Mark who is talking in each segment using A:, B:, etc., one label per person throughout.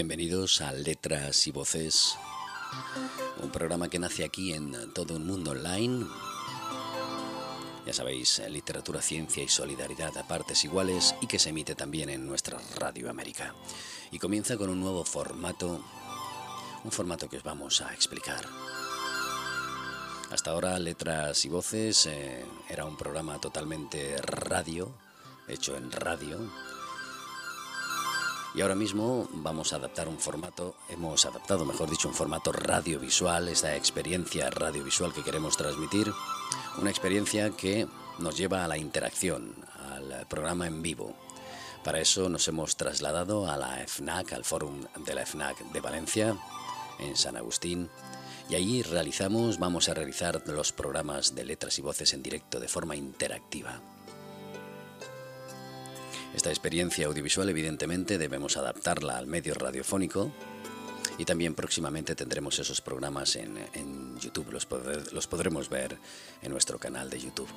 A: Bienvenidos a Letras y Voces, un programa que nace aquí en todo un mundo online. Ya sabéis, literatura, ciencia y solidaridad a partes iguales y que se emite también en nuestra Radio América. Y comienza con un nuevo formato, un formato que os vamos a explicar. Hasta ahora Letras y Voces eh, era un programa totalmente radio, hecho en radio. Y ahora mismo vamos a adaptar un formato, hemos adaptado, mejor dicho, un formato radiovisual, esta experiencia radiovisual que queremos transmitir, una experiencia que nos lleva a la interacción, al programa en vivo. Para eso nos hemos trasladado a la FNAC, al Fórum de la FNAC de Valencia, en San Agustín, y allí realizamos, vamos a realizar los programas de letras y voces en directo de forma interactiva. Esta experiencia audiovisual evidentemente debemos adaptarla al medio radiofónico y también próximamente tendremos esos programas en, YouTube, los, los podremos ver en nuestro canal de YouTube.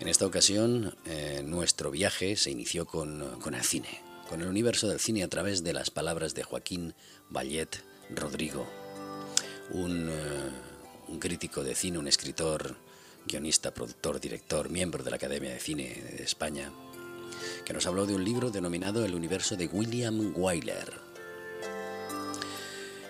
A: En esta ocasión, eh, nuestro viaje se inició con, con, el cine, con el universo del cine a través de las palabras de Joaquín Vallet Rodrigo, eh, un, crítico de cine, un escritor, guionista, productor, director, miembro de la Academia de Cine de España, que nos habló de un libro denominado El universo de William Wyler.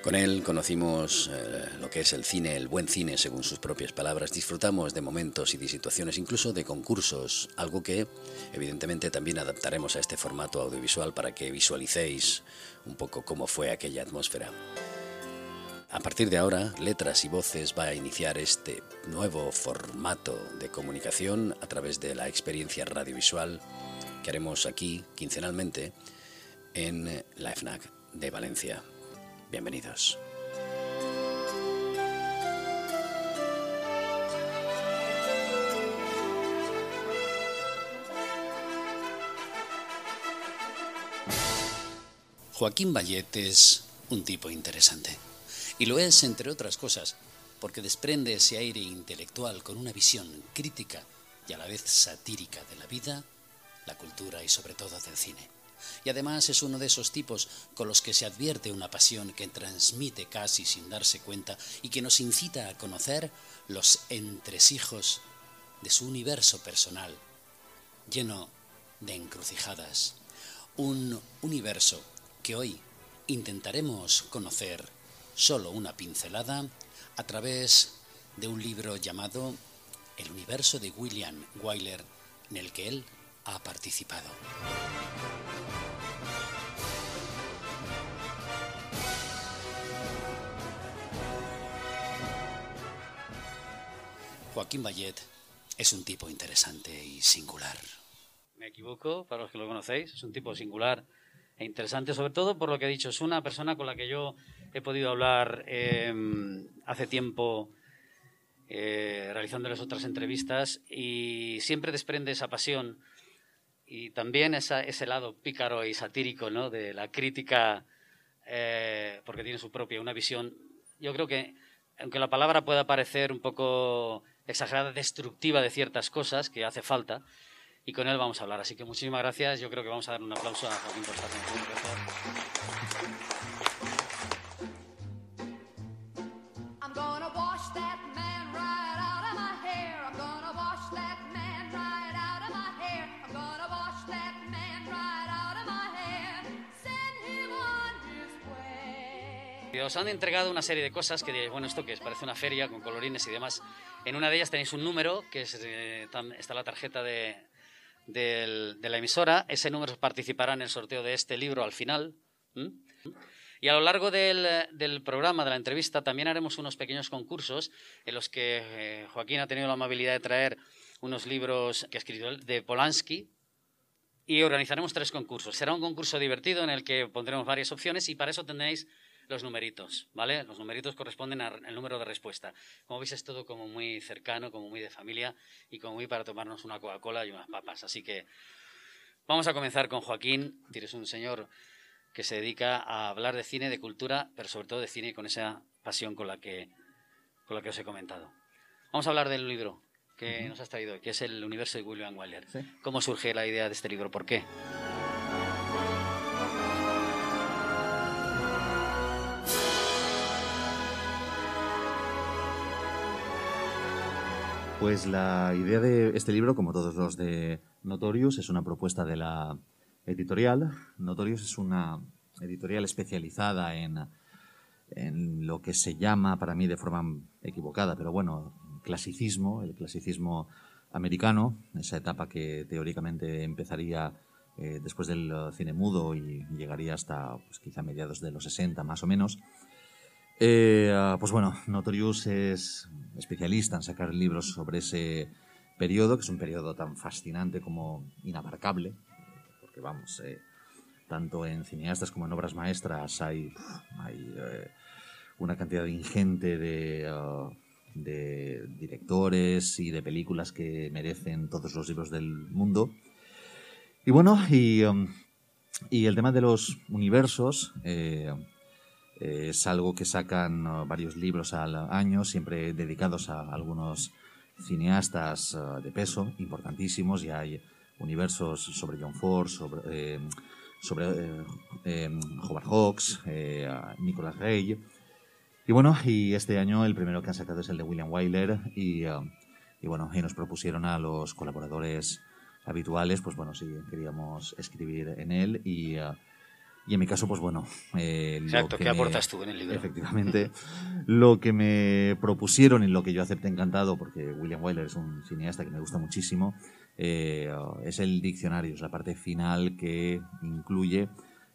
A: Con él conocimos eh, lo que es el cine, el buen cine, según sus propias palabras. Disfrutamos de momentos y de situaciones, incluso de concursos, algo que evidentemente también adaptaremos a este formato audiovisual para que visualicéis un poco cómo fue aquella atmósfera. A partir de ahora, Letras y Voces va a iniciar este nuevo formato de comunicación a través de la experiencia radiovisual que haremos aquí quincenalmente en la FNAC de Valencia. Bienvenidos. Joaquín Vallet es un tipo interesante. Y lo es, entre otras cosas, porque desprende ese aire intelectual con una visión crítica y a la vez satírica de la vida, la cultura y sobre todo del cine. Y además es uno de esos tipos con los que se advierte una pasión que transmite casi sin darse cuenta y que nos incita a conocer los entresijos de su universo personal, lleno de encrucijadas. Un universo que hoy intentaremos conocer solo una pincelada a través de un libro llamado El universo de William Wyler, en el que él ha participado. Joaquín Bayet es un tipo interesante y singular.
B: Me equivoco, para los que lo conocéis, es un tipo singular e interesante, sobre todo por lo que he dicho. Es una persona con la que yo he podido hablar em, hace tiempo eh, realizándoles otras entrevistas y siempre desprende esa pasión y también ese lado pícaro y satírico ¿no? de la crítica, eh, porque tiene su propia, una visión, yo creo que, aunque la palabra pueda parecer un poco exagerada, destructiva de ciertas cosas, que hace falta, y con él vamos a hablar. Así que muchísimas gracias. Yo creo que vamos a dar un aplauso a Joaquín Os han entregado una serie de cosas que diréis, bueno, ¿esto qué es? Parece una feria con colorines y demás. En una de ellas tenéis un número, que es, eh, está la tarjeta de, de la emisora. Ese número participará en el sorteo de este libro al final. Y a lo largo del, programa, de la entrevista, también haremos unos pequeños concursos en los que eh, Joaquín ha tenido la amabilidad de traer unos libros que ha escrito de Polanski. Y organizaremos tres concursos. Será un concurso divertido en el que pondremos varias opciones y para eso tendréis los numeritos, ¿vale? Los numeritos corresponden al número de respuesta. Como veis, es todo como muy cercano, como muy de familia y como muy para tomarnos una Coca-Cola y unas papas. Así que vamos a comenzar con Joaquín. Tienes un señor que se dedica a hablar de cine, de cultura, pero sobre todo de cine con esa pasión con la que, con la que os he comentado. Vamos a hablar del libro que nos has traído, que es el universo de William Wyler. ¿Cómo surge la idea de este libro? ¿Por qué?
C: Pues la idea de este libro, como todos los de Notorious, es una propuesta de la editorial. Notorious es una editorial especializada en, en lo que se llama, para mí de forma equivocada, pero bueno, clasicismo, el clasicismo americano, esa etapa que teóricamente empezaría eh, después del cine mudo y llegaría hasta pues, quizá mediados de los 60 más o menos. Eh, ah, pues bueno, Notorious es especialista en sacar libros sobre ese periodo, que es un periodo tan fascinante como inabarcable, porque vamos, eh, tanto en cineastas como en obras maestras hay, hay eh, una cantidad ingente de, ah, de directores y de películas que merecen todos los libros del mundo. Y bueno, y, um, el tema de los universos eh, es algo que sacan varios libros al año, siempre dedicados a algunos cineastas eh, de peso importantísimos. Y hay universos sobre John Ford, sobre, eh, sobre Howard Hawks, Nicolas Rey. Y bueno, y este año el primero que han sacado es el de William Wyler. Y, y bueno, y nos propusieron a los colaboradores habituales, pues bueno, si queríamos escribir en él y y en mi caso, pues bueno.
B: Eh, Exacto, ¿qué aportas tú en el libro?
C: Efectivamente. lo que me propusieron y lo que yo acepté encantado, porque William Wyler es un cineasta que me gusta muchísimo, eh, es el diccionario, es la parte final que incluye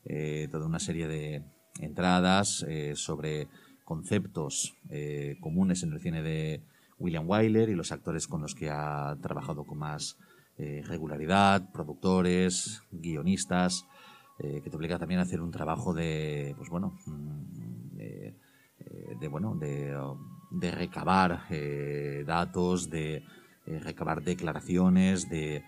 C: eh, toda una serie de entradas sobre conceptos comunes en el cine de William Wyler y los actores con los que ha trabajado con más regularidad, productores, guionistas. Eh, que te obliga también a hacer un trabajo de, pues bueno, mm, de, eh, bueno, de, recabar eh, datos, de recabar declaraciones, de,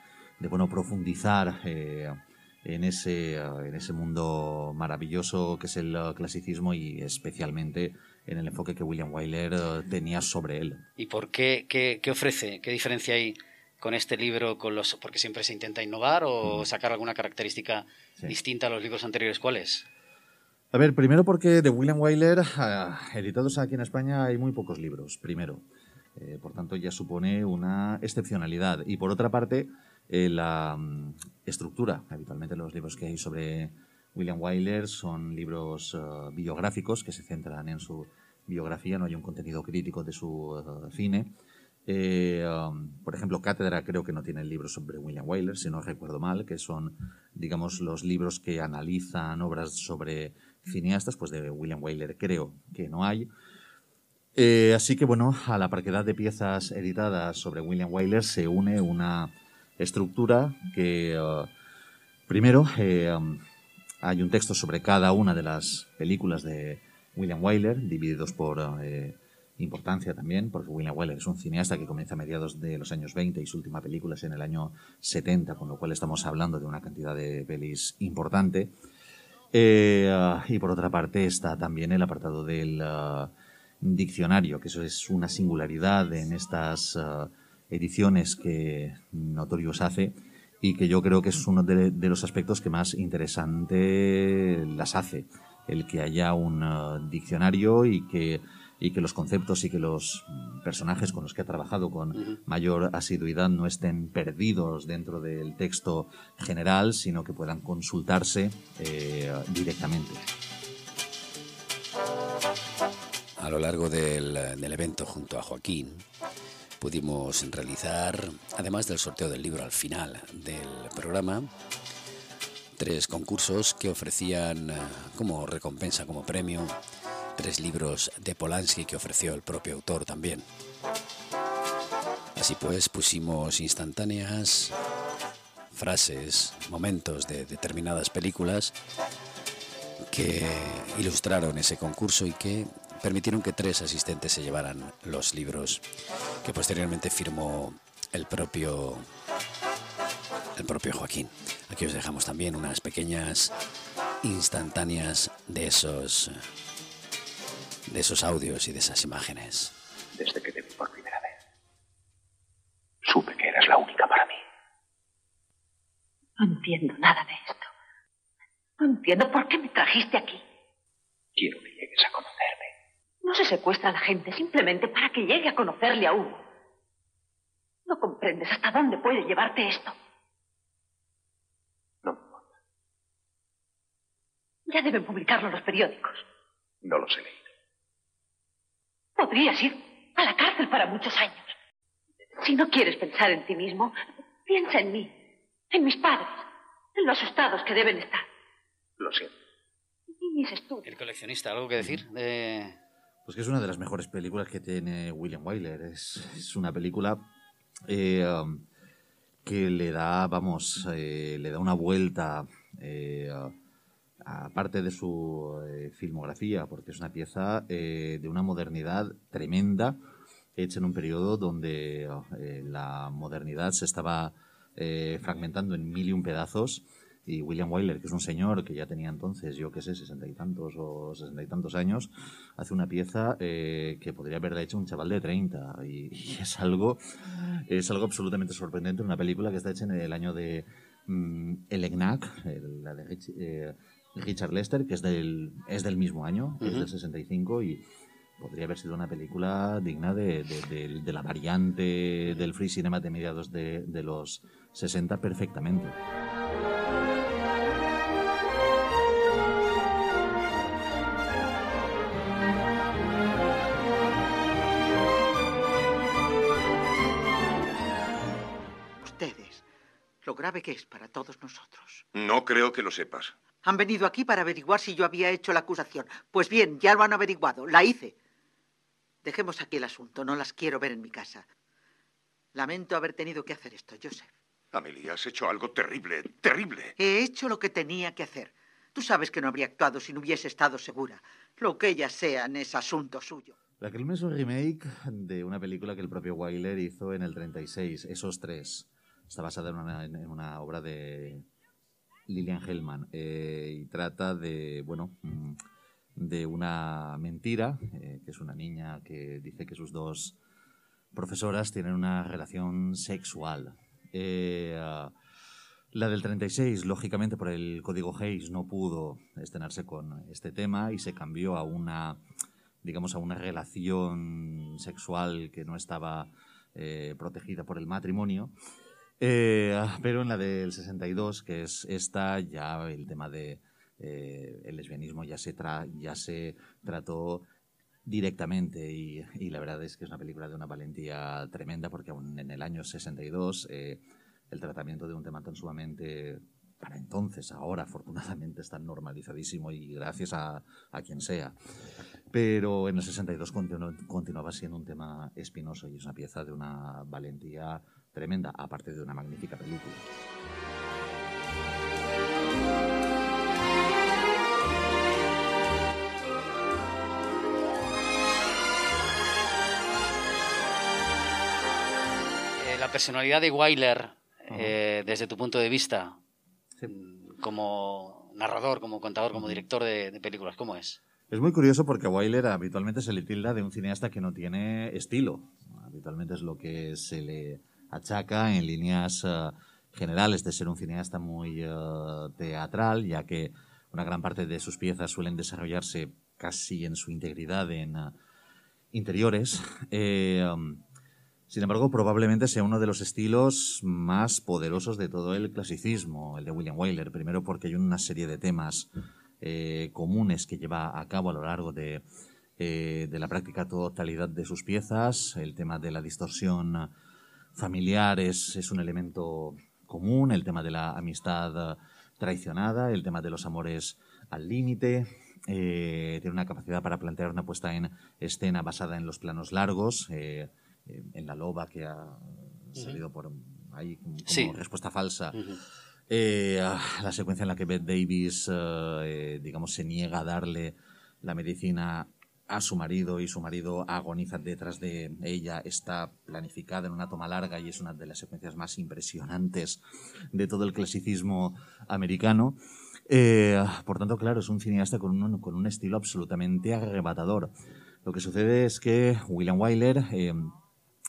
C: bueno, profundizar en ese, en ese mundo maravilloso que es el clasicismo y especialmente en el enfoque que William Wyler tenía sobre él.
B: ¿Y por qué, qué ofrece? ¿Qué diferencia hay con este libro, con los, porque siempre se intenta innovar o sacar alguna característica distinta a los libros anteriores? ¿Cuál es?
C: A ver, primero porque de William Wyler, editados aquí en España, hay muy pocos libros, primero. Eh, por tanto, ya supone una excepcionalidad. Y por otra parte, eh, la mm, estructura. Habitualmente los libros que hay sobre William Wyler son libros ah, biográficos que se centran en su biografía, no hay un contenido crítico de su cine. Eh, um, por ejemplo, Cátedra creo que no tiene libros sobre William Wyler, si no recuerdo mal, que son, digamos, los libros que analizan obras sobre cineastas, pues de William Wyler creo que no hay. Eh, así que, bueno, a la parquedad de piezas editadas sobre William Wyler se une una estructura que, uh, primero, eh, um, hay un texto sobre cada una de las películas de William Wyler, divididos por importancia también, porque William Wyler es un cineasta que comienza a mediados de los años 20 y su última película es en el año 70, con lo cual estamos hablando de una cantidad de pelis importante. Eh, y por otra parte está también el apartado del uh, diccionario, que eso es una singularidad en estas uh, ediciones que Notorious hace y que yo creo que es uno de, los aspectos que más interesante las hace, el que haya un uh, diccionario y que y que los conceptos y que los personajes con los que ha trabajado con mayor asiduidad no estén perdidos dentro del texto general, sino que puedan consultarse eh, directamente.
A: A lo largo del, del evento junto a Joaquín, pudimos realizar, además del sorteo del libro al final del programa, tres concursos que ofrecían eh, como recompensa, como premio, tres libros de Polanski que ofreció el propio autor también. Así pues, pusimos instantáneas frases, momentos de determinadas películas que ilustraron ese concurso y que permitieron que tres asistentes se llevaran los libros que posteriormente firmó el propio el propio Joaquín. Aquí os dejamos también unas pequeñas instantáneas de esos de esos audios y de esas imágenes.
D: Desde que te vi por primera vez, supe que eras la única para mí.
E: No entiendo nada de esto. No entiendo por qué me trajiste aquí.
D: Quiero que llegues a conocerme.
E: No se secuestra a la gente simplemente para que llegue a conocerle a uno. comprendes hasta dónde puede llevarte esto.
D: No me importa.
E: Ya deben publicarlo los periódicos.
D: No los he leído.
E: Podrías ir a la cárcel para muchos años. Si no quieres pensar en ti mismo, piensa en mí, en mis padres, en los asustados que deben estar.
D: Lo siento.
E: Y mis estudios.
B: El coleccionista, ¿algo que decir? De...
C: Pues que es una de las mejores películas que tiene William Wyler. Es, es una película eh, um, que le da, vamos, eh, le da una vuelta, eh, aparte de su eh, filmografía, porque es una pieza eh, de una modernidad tremenda, hecha en un periodo donde eh, la modernidad se estaba fragmentando en mil y un pedazos. Y William Wyler, que es un señor que ya tenía entonces, yo qué sé, sesenta y tantos o sesenta y tantos años, hace una pieza que podría haberla hecho un chaval de 30. Y, es algo es algo absolutamente sorprendente. Una película que está hecha en el año de mm, El Egnac, la de Richard Lester, que es del, es del mismo año, es del 65 y podría haber sido una película digna de, de- de- de la variante del free cinema de mediados de, de los 60 perfectamente.
F: Lo grave que es para todos nosotros.
G: No creo que lo sepas.
F: Han venido aquí para averiguar si yo había hecho la acusación. Pues bien, ya lo han averiguado. La hice. Dejemos aquí el asunto. No las quiero ver en mi casa. Lamento haber tenido que hacer esto, Joseph.
G: Amelia, has hecho algo terrible, terrible.
F: He hecho lo que tenía que hacer. Tú sabes que no habría actuado si no hubiese estado segura. Lo que ellas sean es asunto suyo.
C: La Kelme es un remake de una película que el propio Wyler hizo en el 36, Esos tres. Está basada en una, obra de Lillian Hellman eh, y trata de, bueno, mm, de una mentira, eh, que es una niña que dice que sus dos profesoras tienen una relación sexual. Eh, ah, la del 36, lógicamente por el código Hayes, no pudo estrenarse con este tema y se cambió a una digamos, a una relación sexual que no estaba protegida por el matrimonio. Eh, pero en la del 62, que es esta, ya el tema de eh, el lesbianismo ya se, tra ya se trató directamente y, y la verdad es que es una película de una valentía tremenda porque aún en el año 62 eh, el tratamiento de un tema tan sumamente para entonces, ahora afortunadamente está normalizadísimo y gracias a, a quien sea. Pero en el 62 continuó- continuaba siendo un tema espinoso y es una pieza de una valentía tremenda, aparte de una magnífica película.
B: Eh, la personalidad de Wyler, eh, desde tu punto de vista,
C: Sí.
B: como narrador, como contador, como director de, de películas, ¿cómo es?
C: Es muy curioso porque a Wyler habitualmente se le tilda de un cineasta que no tiene estilo. Habitualmente es lo que se le achaca en líneas eh, generales de ser un cineasta muy eh, teatral, ya que una gran parte de sus piezas suelen desarrollarse casi en su integridad en eh, interiores. Um, sin embargo, probablemente sea uno de los estilos más poderosos de todo el clasicismo, el de William Wyler. Primero porque hay una serie de temas comunes que lleva a cabo a lo largo de la práctica totalidad de sus piezas. El tema de la distorsión familiar es, es un elemento común, el tema de la amistad eh, traicionada, el tema de los amores al límite. eh, tiene una capacidad para plantear una puesta en escena basada en los planos largos, eh, eh, en la loba que ha salido por ahí como
B: Sí.
C: respuesta falsa. Ah, la secuencia en la que Bette Davis, digamos, se niega a darle la medicina a su marido y su marido agoniza detrás de ella está planificada en una toma larga y es una de las secuencias más impresionantes de todo el clasicismo americano. Eh, por tanto, claro, es un cineasta con un, con un estilo absolutamente arrebatador. Lo que sucede es que William Wyler, eh,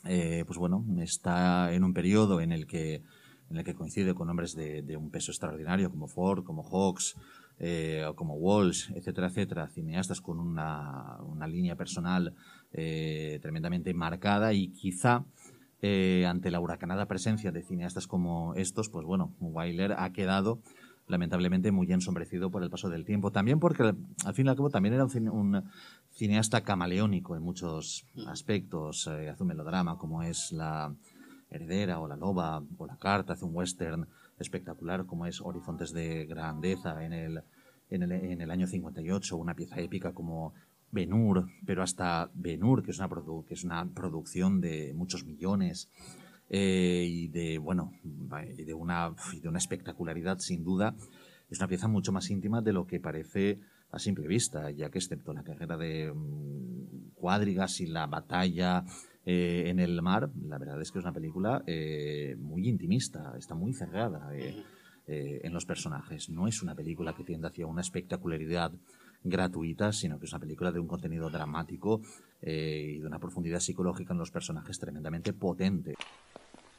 C: eh, pues bueno, está en un periodo en el que, en el que coincide con hombres de, de un peso extraordinario como Ford, como Hawks, eh, como Walsh, etcétera, etcétera, cineastas con una, una línea personal eh, tremendamente marcada y quizá eh, ante la huracanada presencia de cineastas como estos, pues bueno, Wyler ha quedado lamentablemente muy ensombrecido por el paso del tiempo. También porque, al fin y al cabo, también era un, cineasta camaleónico en muchos aspectos. Eh, hace un melodrama como es La Heredera o La Loba o La Carta, hace un western espectacular como es Horizontes de Grandeza en el, en el, en el año 58, una pieza épica como Benur, pero hasta Benur, que es una, que es una producción de muchos millones, eh, y de bueno de una de una espectacularidad sin duda. Es una pieza mucho más íntima de lo que parece a simple vista ya que excepto la carrera de mm, cuadrigas y la batalla eh, en el mar la verdad es que es una película eh, muy intimista está muy cerrada en los personajes no es una película que tiende hacia una espectacularidad gratuita, sino que es una película de un contenido dramático y de una profundidad psicológica en los personajes tremendamente potente.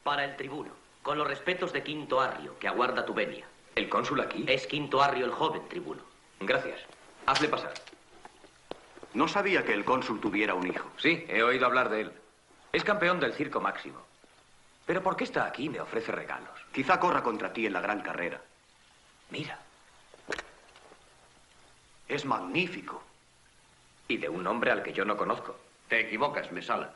H: Para el tribuno, con los respetos de Quinto Arrio, que aguarda tu venia.
I: ¿El cónsul aquí?
H: Es Quinto Arrio el joven tribuno.
I: Gracias. Hazle pasar.
D: No sabía que el cónsul tuviera un hijo.
I: Sí, he oído hablar de él. Es campeón del circo máximo. Pero ¿por qué está aquí y me ofrece regalos?
D: Quizá corra contra ti en la gran carrera.
I: Mira.
D: Es magnífico.
I: Y de un hombre al que yo no conozco.
D: Te equivocas, Mesala.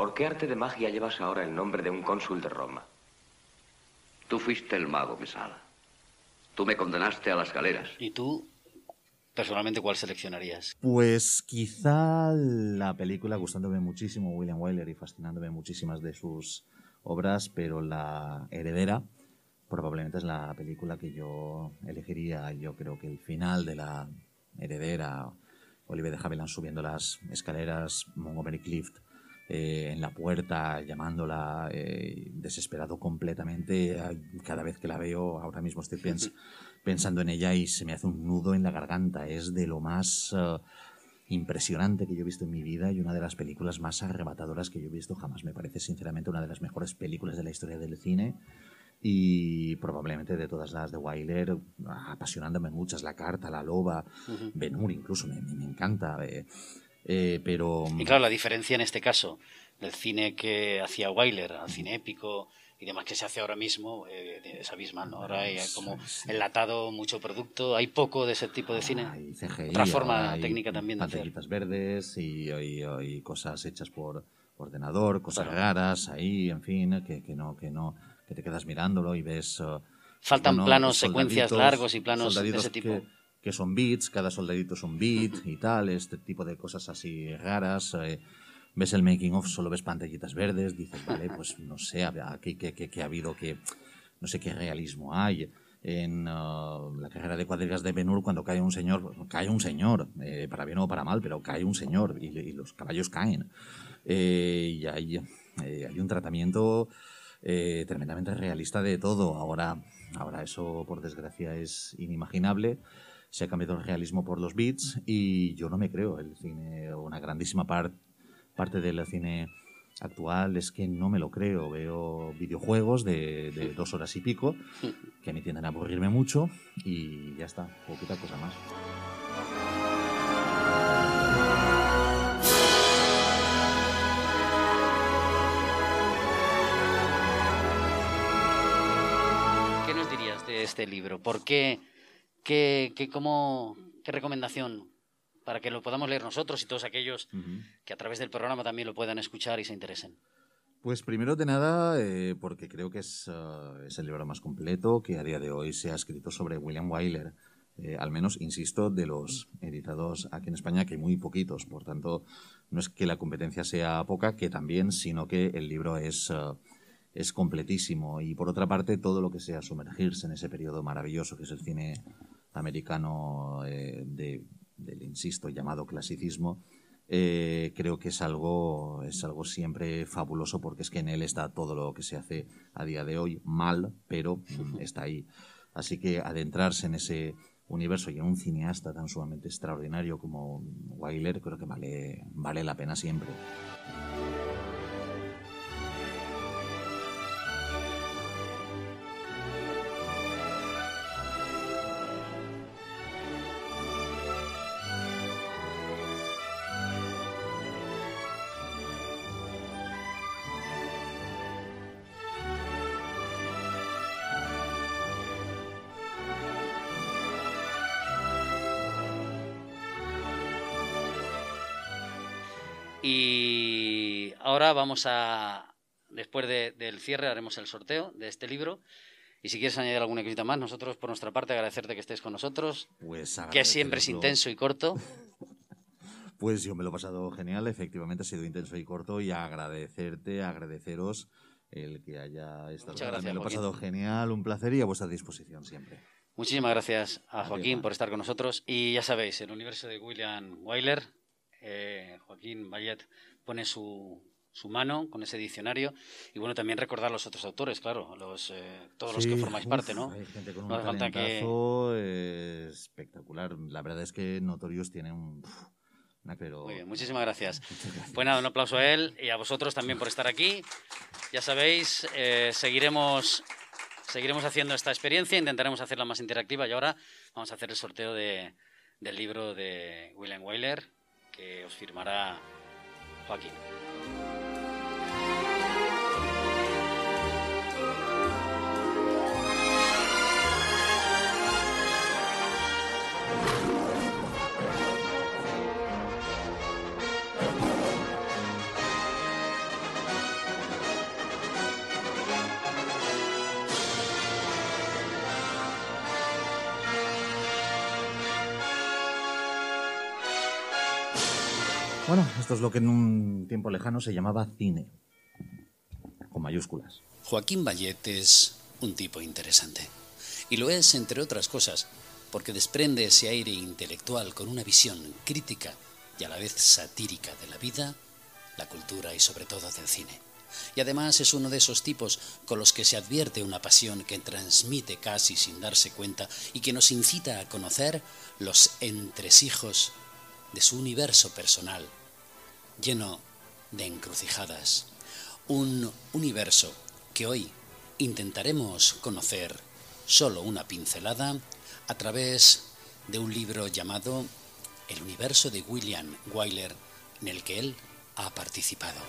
I: ¿Por qué arte de magia llevas ahora el nombre de un cónsul de Roma?
D: Tú fuiste el mago, Mesala. Tú me condenaste a las galeras.
B: ¿Y tú, personalmente, cuál seleccionarías?
C: Pues quizá la película, gustándome muchísimo William Wyler y fascinándome muchísimas de sus obras, pero La Heredera probablemente es la película que yo elegiría. Yo creo que el final de La Heredera, Oliver de Havilland subiendo las escaleras, Montgomery Clift eh, en la puerta, llamándola, eh, desesperado completamente. Cada vez que la veo, ahora mismo estoy pensando en ella y se me hace un nudo en la garganta. Es de lo más eh, impresionante que yo he visto en mi vida y una de las películas más arrebatadoras que yo he visto jamás. Me parece sinceramente una de las mejores películas de la historia del cine y probablemente de todas las de Wyler, apasionándome muchas, La Carta, La Loba, uh incluso, me, me encanta. Eh, pero...
B: Y claro, la diferencia en este caso del cine que hacía Wyler al cine épico y demás que se hace ahora mismo eh, es abismal. ¿no? Ahora hay como enlatado mucho producto, hay poco de ese tipo de cine.
C: Hay CGI,
B: Otra forma técnica también de
C: hacer. verdes y, y, cosas hechas por ordenador, cosas raras ahí, en fin, que, que, no, que no, que te quedas mirándolo y ves... Uh,
B: Faltan planos, secuencias largos y planos de ese tipo
C: que son bits, cada soldadito es un bit y tal, este tipo de cosas así raras. Eh, ves el making of, solo ves pantallitas verdes, dices, vale, pues no sé, aquí que, ha habido, que no sé qué realismo hay. En uh, la carrera de cuadrigas de Benur, cuando cae un señor, cae un señor, eh, para bien o para mal, pero cae un señor y, los caballos caen. Eh, y hay, hay un tratamiento tremendamente realista de todo. Ahora, ahora eso, por desgracia, es inimaginable se ha cambiado el realismo por los beats y yo no me creo el cine, una grandísima parte del cine actual es que no me lo creo. Veo videojuegos de, dos horas y pico que me tienden a aburrirme mucho y ya está, poquita cosa más.
B: ¿Qué nos dirías de este libro? ¿Por qué ¿Qué, qué, cómo, qué recomendación para que lo podamos leer nosotros y todos aquellos que a través del programa también lo puedan escuchar y se interesen?
C: Pues primero de nada, eh, porque creo que es, eh, es, el libro más completo que a día de hoy se ha escrito sobre William Wyler. Eh, al menos, insisto, de los editados aquí en España, que hay muy poquitos. Por tanto, no es que la competencia sea poca, que también, sino que el libro es, es completísimo. Y por otra parte, todo lo que sea sumergirse en ese periodo maravilloso que es el cine americano eh, de, del, insisto, llamado clasicismo, eh, creo que es algo, es algo siempre fabuloso porque es que en él está todo lo que se hace a día de hoy mal, pero está ahí. Así que adentrarse en ese universo y en un cineasta tan sumamente extraordinario como Wyler creo que vale, vale la pena siempre.
B: Ahora vamos a, después de- del cierre, haremos el sorteo de este libro. Y si quieres añadir alguna cosita más, nosotros por nuestra parte agradecerte que estés con nosotros,
C: Pues
B: que siempre es intenso y corto.
C: Pues yo me lo he pasado genial, efectivamente ha sido intenso y corto y agradecerte, agradeceros el que haya estado.
B: Muchas gracias,
C: me lo he
B: Joaquín.
C: pasado genial, un placer y a vuestra disposición siempre.
B: Muchísimas gracias a Joaquín por estar con nosotros. Y ya sabéis, el universo de William Wyler, eh, Joaquín Bayet pone su, su mano con ese diccionario. Y bueno, también recordar los otros autores, claro, los, eh, todos los que
C: Sí,
B: formáis
C: uf,
B: parte, ¿no?
C: Hay gente con
B: No
C: un
B: hace falta que-
C: eh, espectacular. La verdad es que Notorious tiene un... uf, una- pero...
B: Muy bien, muchísimas gracias.
C: Gracias.
B: Pues nada, un aplauso a él y a vosotros también por estar aquí. Ya sabéis, eh, seguiremos, seguiremos haciendo esta experiencia, intentaremos hacerla más interactiva y ahora vamos a hacer el sorteo de- del libro de William Wyler que os firmará Joaquín.
C: Bueno, esto es lo que en un tiempo lejano se llamaba cine. Con mayúsculas.
J: Joaquín Bayet es un tipo interesante. Y lo es, entre otras cosas, porque desprende ese aire intelectual con una visión crítica y a la vez satírica de la vida, la cultura y sobre todo del cine. Y además es uno de esos tipos con los que se advierte una pasión que transmite casi sin darse cuenta y que nos incita a conocer los entresijos de su universo personal, lleno de encrucijadas. Un universo que hoy intentaremos conocer solo una pincelada a través de un libro llamado El universo de William Wyler en el que él ha participado.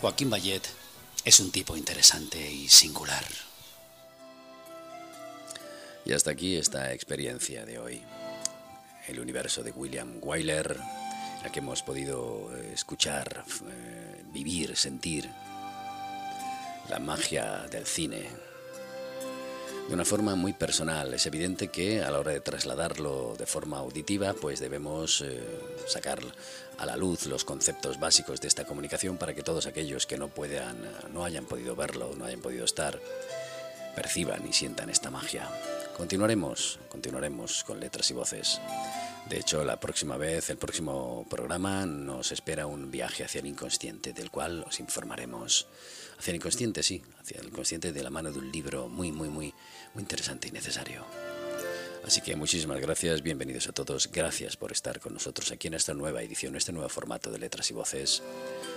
J: Joaquín Bayet es un tipo interesante y singular.
A: Y hasta aquí esta experiencia de hoy. El universo de William Wyler, la que hemos podido eh, escuchar, eh, vivir, sentir la magia del cine de una forma muy personal. Es evidente que a la hora de trasladarlo de forma auditiva, pues debemos eh, sacar a la luz los conceptos básicos de esta comunicación para que todos aquellos que no puedan, no hayan podido verlo, no hayan podido estar, perciban y sientan esta magia. Continuaremos, continuaremos con letras y voces. De hecho, la próxima vez, el próximo programa, nos espera un viaje hacia el inconsciente, del cual os informaremos. Hacia el inconsciente, sí, hacia el inconsciente de la mano de un libro muy, muy, muy, muy interesante y necesario. Así que muchísimas gracias, bienvenidos a todos, gracias por estar con nosotros aquí en esta nueva edición, este nuevo formato de letras y voces,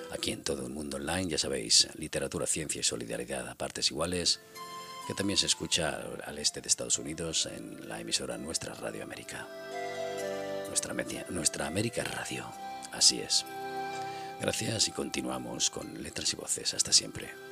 A: aquí en todo el mundo online, ya sabéis, literatura, ciencia y solidaridad a partes iguales, que también se escucha al este de Estados Unidos en la emisora Nuestra Radio América. Nuestra, nuestra América Radio, así es. Gracias y continuamos con letras y voces. Hasta siempre.